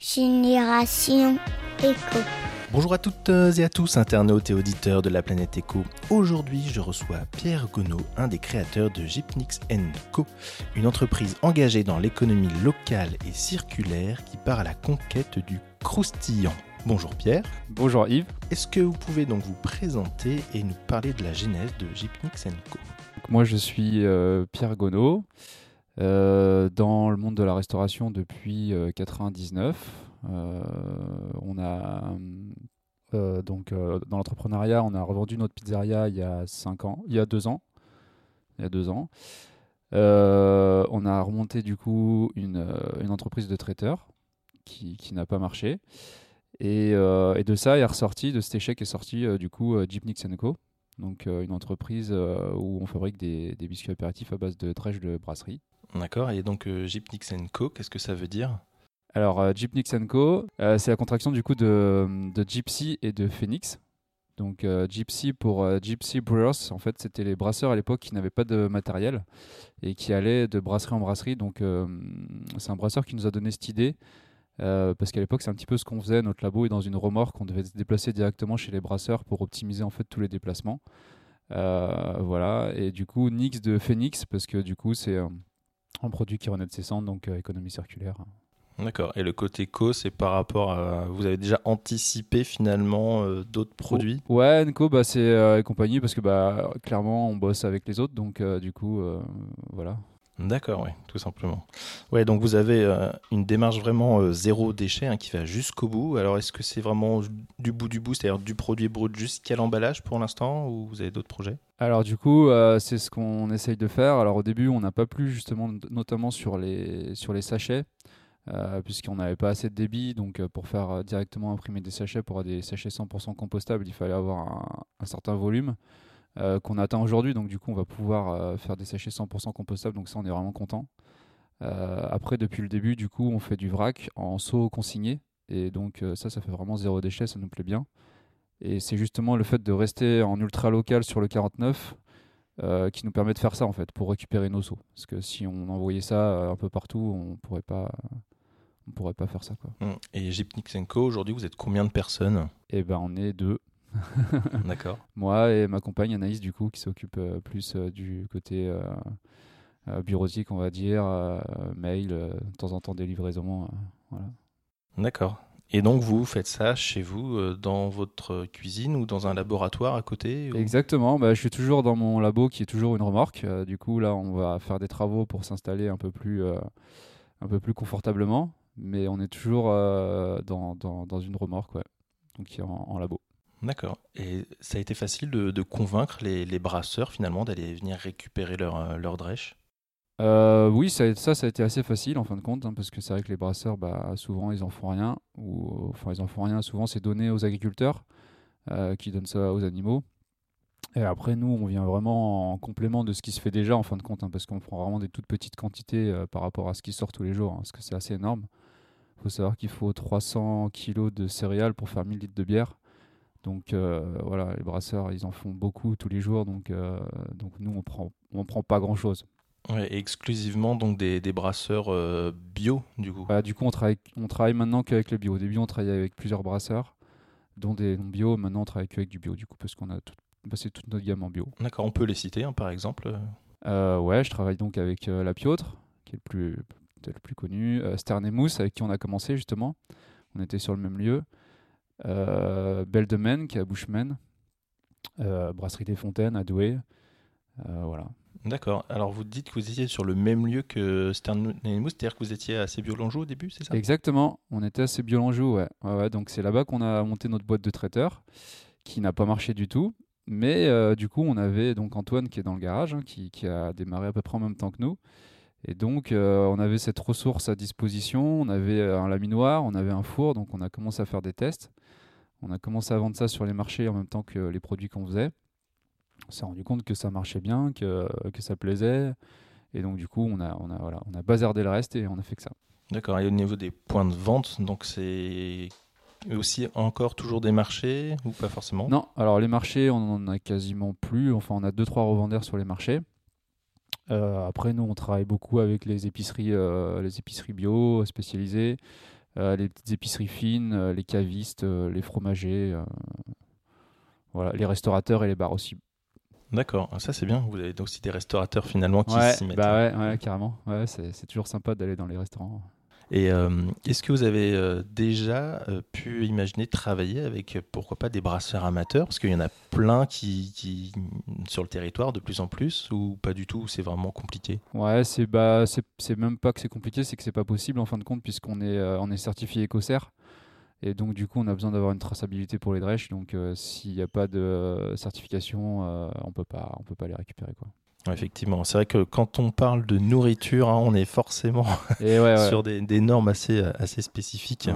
Génération Éco. Bonjour à toutes et à tous, internautes et auditeurs de la planète Éco. Aujourd'hui, je reçois Pierre Gonneau, un des créateurs de Gypnix Co, une entreprise engagée dans l'économie locale et circulaire qui part à la conquête du croustillant. Bonjour Pierre. Bonjour Yves. Est-ce que vous pouvez donc vous présenter et nous parler de la genèse de Gypnix Co? Moi, je suis euh, Pierre Gonneau. Euh, dans le monde de la restauration depuis 1999. Euh, on a donc dans l'entrepreneuriat, on a revendu notre pizzeria il y a cinq ans, il y a deux ans, il y a deux ans. on a remonté du coup une, entreprise de traiteur qui, n'a pas marché. Et, de ça est ressorti, de cet échec est sorti du coup Jeep Co. Donc une entreprise où on fabrique des, biscuits apéritifs à base de drèche de brasserie. D'accord, et donc euh, Co, qu'est-ce que ça veut dire? Alors, euh, Co, euh, c'est la contraction du coup de, de, Gypsy et de Phoenix. Donc, euh, Gypsy pour Gypsy Brewers, en fait, c'était les brasseurs à l'époque qui n'avaient pas de matériel et qui allaient de brasserie en brasserie. Donc, c'est un brasseur qui nous a donné cette idée. parce qu'à l'époque, c'est un petit peu ce qu'on faisait. Notre labo est dans une remorque. On devait se déplacer directement chez les brasseurs pour optimiser en fait tous les déplacements. voilà. Et du coup, Nix de Phoenix, parce que du coup, c'est un produit qui renaît de ses cendres, donc euh, économie circulaire. D'accord. Et le côté co, c'est par rapport à. Vous avez déjà anticipé finalement euh, d'autres produits? Ouais, Nco, bah, c'est euh, compagnie parce que bah, clairement, on bosse avec les autres. Donc, du coup, voilà. D'accord, oui, tout simplement. Ouais, donc vous avez euh, une démarche vraiment euh, zéro déchet hein, qui va jusqu'au bout. Alors, est-ce que c'est vraiment du bout du bout, c'est-à-dire du produit brut jusqu'à l'emballage pour l'instant, ou vous avez d'autres projets? Alors, du coup, euh, c'est ce qu'on essaye de faire. Alors, au début, on n'a pas plu justement, notamment sur les, sur les sachets. puisqu'on n'avait pas assez de débit, donc pour faire directement imprimer des sachets, pour avoir des sachets 100% compostables, il fallait avoir un certain volume. Euh, qu'on atteint aujourd'hui. Donc du coup, on va pouvoir euh, faire des sachets 100% compostables. Donc ça, on est vraiment content. Euh, après, depuis le début, du coup, on fait du vrac en seau consigné. Et donc ça, ça fait vraiment zéro déchet, ça nous plaît bien. Et c'est justement le fait de rester en ultra local sur le 49 qui nous permet de faire ça en fait, pour récupérer nos seaux. Parce que si on envoyait ça un peu partout, on pourrait pas, on pourrait pas faire ça. Quoi. Mmh. Et Gypnix Co, aujourd'hui, vous êtes combien de personnes? Eh ben, on est deux. D'accord. Moi et ma compagne Anaïs, du coup, qui s'occupe euh, plus euh, du côté euh, bureautique, on va dire, mail, de temps en temps des livraisons. voilà. D'accord. Et donc vous faites ça chez vous, dans votre cuisine ou dans un laboratoire à côté Exactement, bah, je suis toujours dans mon labo qui est toujours une remorque. du coup là on va faire des travaux pour s'installer un, peu plus, un peu plus confortablement, mais on est toujours dans, dans, dans, une remorque, ouais. donc en, en labo. D'accord. Et ça a été facile de, convaincre les, brasseurs finalement d'aller venir récupérer leur, euh, leur euh, Oui, ça, ça, ça, a été assez facile en fin de compte, hein, parce que c'est vrai que les brasseurs, bah, souvent, ils en font rien. Ou, enfin, ils en font rien. Souvent, c'est donné aux agriculteurs euh, qui donnent ça aux animaux. Et après, nous, on vient vraiment en complément de ce qui se fait déjà en fin de compte, hein, parce qu'on prend vraiment des toutes petites quantités par rapport à ce qui sort tous les jours, hein, parce que c'est assez énorme. Il faut savoir qu'il faut 300 kg de céréales pour faire 1000 litres de bière. Donc euh, voilà, les brasseurs, ils en font beaucoup tous les jours, donc, euh, donc nous, on prend, on prend pas grand-chose. Ouais, exclusivement donc des, des brasseurs euh, bio, du coup. Bah, du coup, on travaille, on travaille maintenant qu'avec le bio. Au début, on travaillait avec plusieurs brasseurs, dont des non bio. Maintenant, on travaille qu'avec du bio, du coup, parce qu'on a passé toute notre gamme en bio. D'accord, on peut les citer, hein, par exemple. ouais, je travaille donc avec La Piotre, qui est le plus, le plus connu. Stern et Mousse, avec qui on a commencé justement. On était sur le même lieu euh, Belle de Maine, qui est à Bushman, euh, Brasserie des Fontaines à Douai. Euh, voilà. D'accord. Alors vous dites que vous étiez sur le même lieu que Stern c'est-à-dire que vous étiez à Sébiolonjou au début, c'est ça? Exactement. On était à Sébiolonjou, ouais. ouais, ouais. Donc c'est là-bas qu'on a monté notre boîte de traiteur, qui n'a pas marché du tout. Mais du coup, on avait donc Antoine qui est dans le garage, hein, qui, qui, a démarré à peu près en même temps que nous. Et donc, euh, on avait cette ressource à disposition, on avait un laminoir, on avait un four, donc on a commencé à faire des tests. On a commencé à vendre ça sur les marchés en même temps que les produits qu'on faisait. On s'est rendu compte que ça marchait bien, que, que ça plaisait. Et donc, du coup, on a, on, a, voilà, on a bazardé le reste et on a fait que ça. D'accord. Et au niveau des points de vente, donc c'est aussi encore toujours des marchés ou pas forcément? Non, alors les marchés, on n'en a quasiment plus. Enfin, on a deux, trois revendeurs sur les marchés. Euh, après, nous, on travaille beaucoup avec les épiceries, euh, les épiceries bio spécialisées. Les petites épiceries fines, les cavistes, les fromagers, voilà, les restaurateurs et les bars aussi. D'accord, ça c'est bien. Vous avez aussi des restaurateurs finalement qui s'y mettent. Bah ouais, ouais, carrément. Ouais, c'est toujours sympa d'aller dans les restaurants. Et euh, est-ce que vous avez euh, déjà euh, pu imaginer travailler avec, pourquoi pas, des brasseurs amateurs? Parce qu'il y en a plein qui, qui, sur le territoire de plus en plus, ou pas du tout C'est vraiment compliqué? Ouais, c'est bah, même pas que c'est compliqué, c'est que c'est pas possible en fin de compte, puisqu'on est, on est certifié EcoCert. Et donc, du coup, on a besoin d'avoir une traçabilité pour les drèches. Donc, s'il n'y a pas de certification, on peut pas, on peut pas les récupérer. Quoi. Effectivement, c'est vrai que quand on parle de nourriture, hein, on est forcément sur des, normes assez, assez spécifiques.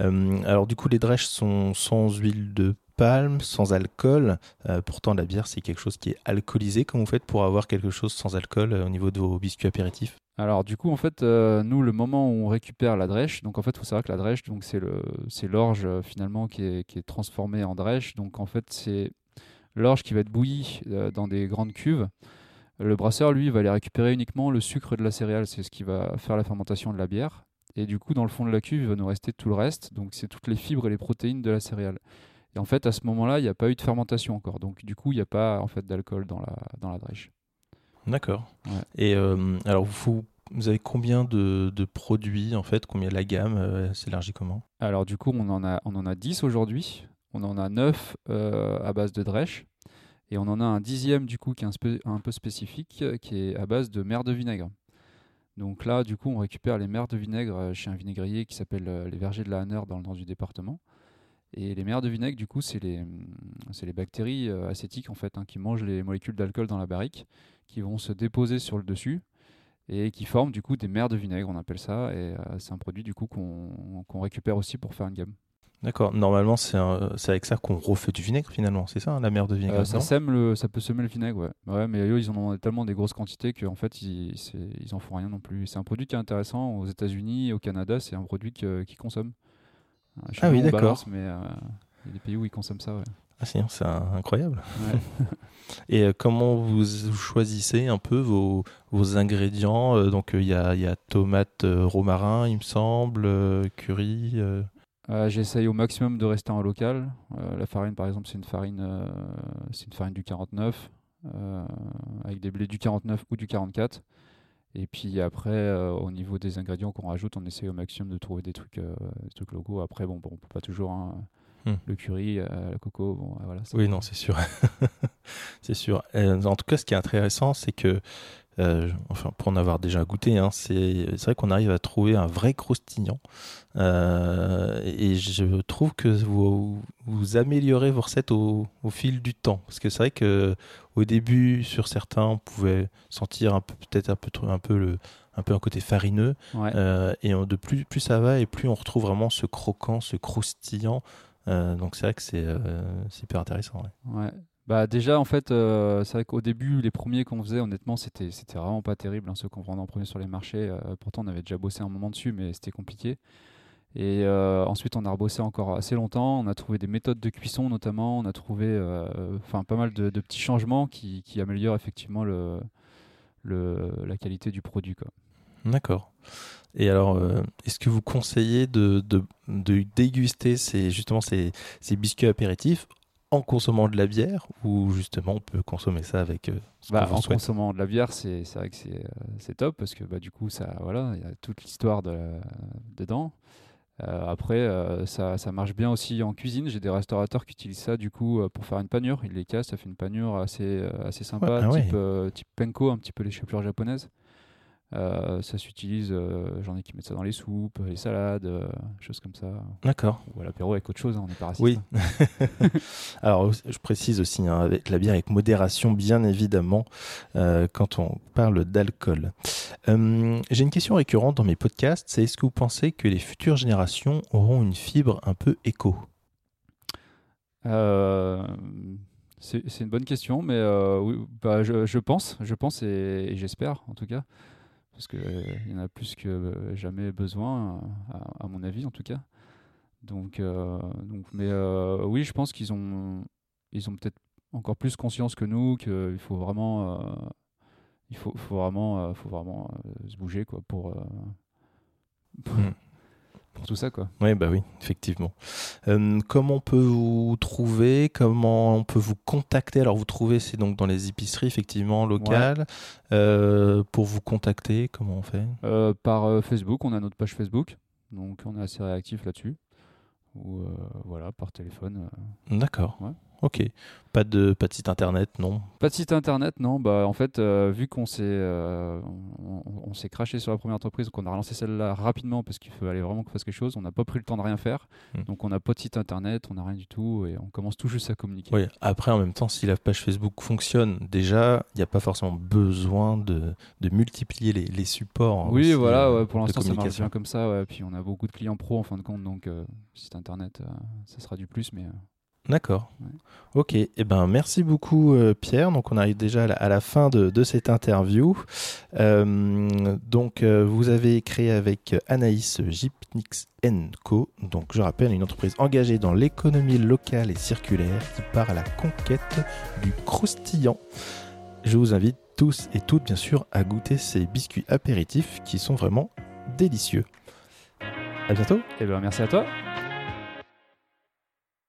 Euh, alors du coup, les drèches sont sans huile de palme, sans alcool. Euh, pourtant, la bière, c'est quelque chose qui est alcoolisé. Comment vous faites pour avoir quelque chose sans alcool euh, au niveau de vos biscuits apéritifs? Alors du coup en fait nous le moment où on récupère la drèche donc en fait il faut savoir que la drèche donc c'est le c'est l'orge finalement qui est, qui est transformée en drèche donc en fait c'est l'orge qui va être bouillie dans des grandes cuves le brasseur, lui, va aller récupérer uniquement le sucre de la céréale, c'est ce qui va faire la fermentation de la bière. Et du coup, dans le fond de la cuve, il va nous rester tout le reste, donc c'est toutes les fibres et les protéines de la céréale. Et en fait, à ce moment-là, il n'y a pas eu de fermentation encore, donc du coup, il n'y a pas en fait d'alcool dans la, dans la drèche. D'accord. Et euh, alors, vous, vous avez combien de, produits en fait? Combien la gamme euh, s'élargit comment? Alors, du coup, on en a, on en a 10 aujourd'hui. On en a 9 euh, à base de drèche. Et on en a un dixième du coup qui est un, peu spécifique, euh, qui est à base de mer de vinaigre. Donc là, du coup, on récupère les mers de vinaigre euh, chez un vinaigrier qui s'appelle euh, les Vergers de la Hanner dans le nord du département. Et les mers de vinaigre, du coup, c'est les, les bactéries acétiques en fait, hein, qui mangent les molécules d'alcool dans la barrique, qui vont se déposer sur le dessus et qui forment du coup des mers de vinaigre, on appelle ça. Et c'est un produit du coup qu'on récupère aussi pour faire une gamme. D'accord. Normalement, c'est avec ça qu'on refait du vinaigre finalement. C'est ça, hein, la mer de vinaigre. Euh, ça sème le, ça peut semer le vinaigre, ouais. ouais mais eux, ils en ont tellement des grosses quantités qu'en fait, ils, ils en font rien non plus. C'est un produit qui est intéressant aux États-Unis, au Canada. C'est un produit qu'ils consomment. Euh, ah oui, d'accord. Mais euh, il y a des pays où ils consomment ça, ouais. Ah c'est incroyable. Et comment vous choisissez un peu vos, vos ingrédients Donc il y a, y, a, tomate, romarin, il me semble, curry. Euh, j'essaye au maximum de rester en local. Euh, la farine, par exemple, c'est une farine, euh, c'est une farine du 49 avec des blés du 49 ou du 44. Et puis après, au niveau des ingrédients qu'on rajoute, on essaye au maximum de trouver des trucs, des trucs locaux. Après, bon, bon on peut pas toujours. Hein, hmm. Le curry, le coco, bon, voilà. Oui, non, c'est sûr. c'est sûr. en tout cas, ce qui est intéressant, c'est que euh, enfin, pour en avoir déjà goûté, hein, c'est vrai qu'on arrive à trouver un vrai croustillant. Euh, et je trouve que vous, vous améliorez vos recettes au, au fil du temps. Parce que c'est vrai que au début, sur certains, on pouvait sentir un peu, peut-être un peu, un peu le, un peu un côté farineux. Euh, et de plus, plus ça va, et plus on retrouve vraiment ce croquant, ce croustillant. donc c'est vrai que c'est super intéressant. Ouais. Bah déjà en fait euh, c'est vrai qu'au début les premiers qu'on faisait honnêtement c'était c'était vraiment pas terrible hein, ceux qu'on vendait en premier sur les marchés euh, pourtant on avait déjà bossé un moment dessus mais c'était compliqué et euh, ensuite on a rebossé encore assez longtemps on a trouvé des méthodes de cuisson notamment on a trouvé enfin pas mal de, petits changements qui, qui, améliorent effectivement le, le, la qualité du produit quoi. D'accord. Et alors, est-ce que vous conseillez de, de, de déguster ces, justement ces, ces biscuits apéritifs en consommant de la bière ou justement on peut consommer ça avec euh, bah, en consommant de la bière c'est vrai que c'est euh, top parce que bah, du coup ça voilà il y a toute l'histoire de, dedans. Euh, après ça, ça, marche bien aussi en cuisine. J'ai des restaurateurs qui utilisent ça du coup pour faire une panure. Ils les cassent ça fait une panure assez assez sympa ah type, type penko un petit peu les chapelures japonaises euh, ça s'utilise, euh, j'en ai qui mettent ça dans les soupes, les salades, euh, choses comme ça. D'accord. Ou à l'apéro avec autre chose, hein, on est pas Oui. Alors, je précise aussi, hein, avec la bière avec modération, bien évidemment, quand on parle d'alcool. J'ai une question récurrente dans mes podcasts, c'est est-ce que vous pensez que les futures générations auront une fibre un peu éco? C'est une bonne question, mais oui, bah, je, pense, je pense et j'espère en tout cas parce qu'il euh, y en a plus que jamais besoin, à, mon avis en tout cas. Donc, euh, donc mais euh, oui, je pense qu'ils ont, ils ont peut-être encore plus conscience que nous qu'il faut vraiment, il faut, faut vraiment, faut vraiment se bouger quoi pour. Hmm. Pour tout ça. Quoi. Oui, bah oui, effectivement. Euh, comment on peut vous trouver Comment on peut vous contacter? Alors, vous trouvez, c'est donc dans les épiceries, effectivement, locales. Euh, pour vous contacter, comment on fait? Euh, Par Facebook, on a notre page Facebook. Donc, on est assez réactif là-dessus. Ou voilà, par téléphone. D'accord. Ok. Pas de, pas de site internet, non Pas de site internet, non. Bah, en fait, euh, vu qu'on s'est euh, on, s'est craché sur la première entreprise, qu'on a relancé celle-là rapidement parce qu'il fallait vraiment qu'on fasse quelque chose, on n'a pas pris le temps de rien faire. Hmm. Donc on n'a pas de site internet, on n'a rien du tout et on commence tout juste à communiquer. Oui. Après, en même temps, si la page Facebook fonctionne, déjà, il n'y a pas forcément besoin de, de multiplier les, les supports. Oui, voilà. Euh, pour l'instant, ça marche bien comme ça. Puis on a beaucoup de clients pro en fin de compte, donc site internet, ça sera du plus, mais D'accord. Ok. Eh ben, merci beaucoup, euh, Pierre. Donc, on arrive déjà à la, fin de, cette interview. Euh, donc, euh, vous avez créé avec Anaïs Gipnix Co. Donc, je rappelle, une entreprise engagée dans l'économie locale et circulaire qui part à la conquête du croustillant. Je vous invite tous et toutes, bien sûr, à goûter ces biscuits apéritifs qui sont vraiment délicieux. À bientôt. Eh ben, merci à toi.